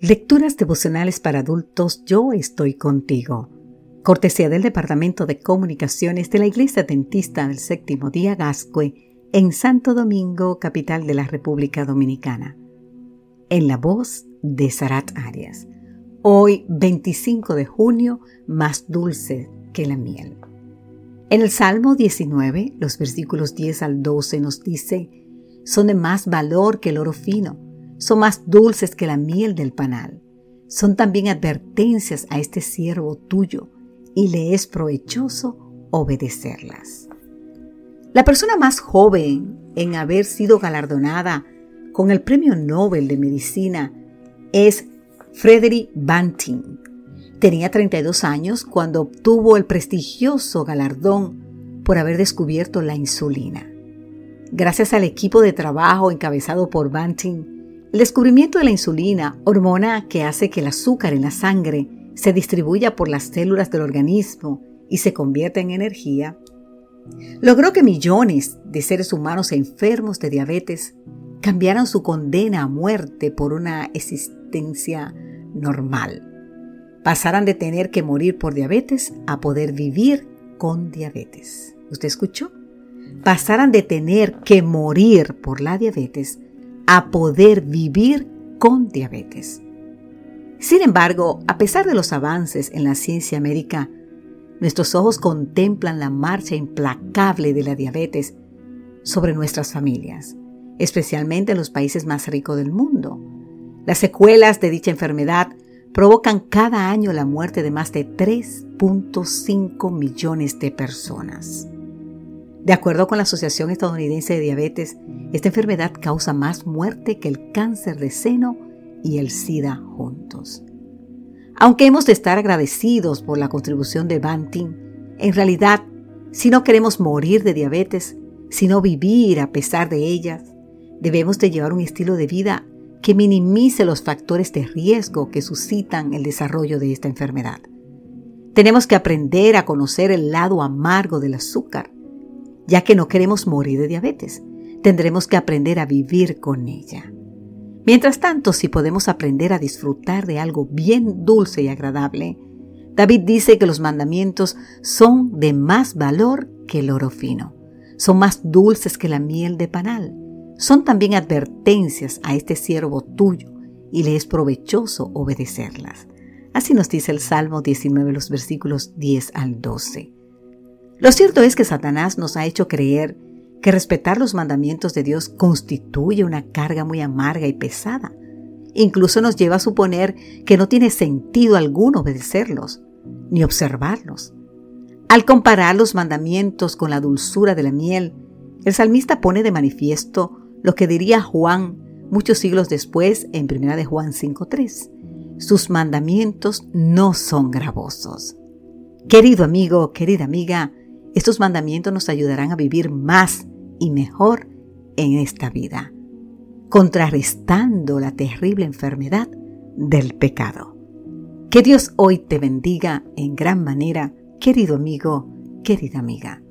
Lecturas devocionales para adultos Yo estoy contigo. Cortesía del Departamento de Comunicaciones de la Iglesia Dentista del Séptimo Día Gascue en Santo Domingo, capital de la República Dominicana. En la voz de Sarat Arias. Hoy, 25 de junio, más dulce que la miel. En el Salmo 19, los versículos 10 al 12 nos dice, son de más valor que el oro fino son más dulces que la miel del panal. Son también advertencias a este siervo tuyo y le es provechoso obedecerlas. La persona más joven en haber sido galardonada con el Premio Nobel de Medicina es Frederick Banting. Tenía 32 años cuando obtuvo el prestigioso galardón por haber descubierto la insulina. Gracias al equipo de trabajo encabezado por Banting, el descubrimiento de la insulina, hormona que hace que el azúcar en la sangre se distribuya por las células del organismo y se convierta en energía, logró que millones de seres humanos enfermos de diabetes cambiaran su condena a muerte por una existencia normal. Pasaran de tener que morir por diabetes a poder vivir con diabetes. ¿Usted escuchó? Pasaran de tener que morir por la diabetes a poder vivir con diabetes. Sin embargo, a pesar de los avances en la ciencia médica, nuestros ojos contemplan la marcha implacable de la diabetes sobre nuestras familias, especialmente en los países más ricos del mundo. Las secuelas de dicha enfermedad provocan cada año la muerte de más de 3.5 millones de personas. De acuerdo con la Asociación Estadounidense de Diabetes, esta enfermedad causa más muerte que el cáncer de seno y el SIDA juntos. Aunque hemos de estar agradecidos por la contribución de Banting, en realidad, si no queremos morir de diabetes, sino vivir a pesar de ellas, debemos de llevar un estilo de vida que minimice los factores de riesgo que suscitan el desarrollo de esta enfermedad. Tenemos que aprender a conocer el lado amargo del azúcar ya que no queremos morir de diabetes. Tendremos que aprender a vivir con ella. Mientras tanto, si podemos aprender a disfrutar de algo bien dulce y agradable, David dice que los mandamientos son de más valor que el oro fino. Son más dulces que la miel de panal. Son también advertencias a este siervo tuyo y le es provechoso obedecerlas. Así nos dice el Salmo 19, los versículos 10 al 12. Lo cierto es que Satanás nos ha hecho creer que respetar los mandamientos de Dios constituye una carga muy amarga y pesada. Incluso nos lleva a suponer que no tiene sentido alguno obedecerlos, ni observarlos. Al comparar los mandamientos con la dulzura de la miel, el salmista pone de manifiesto lo que diría Juan muchos siglos después en 1 de Juan 5.3. Sus mandamientos no son gravosos. Querido amigo, querida amiga, estos mandamientos nos ayudarán a vivir más y mejor en esta vida, contrarrestando la terrible enfermedad del pecado. Que Dios hoy te bendiga en gran manera, querido amigo, querida amiga.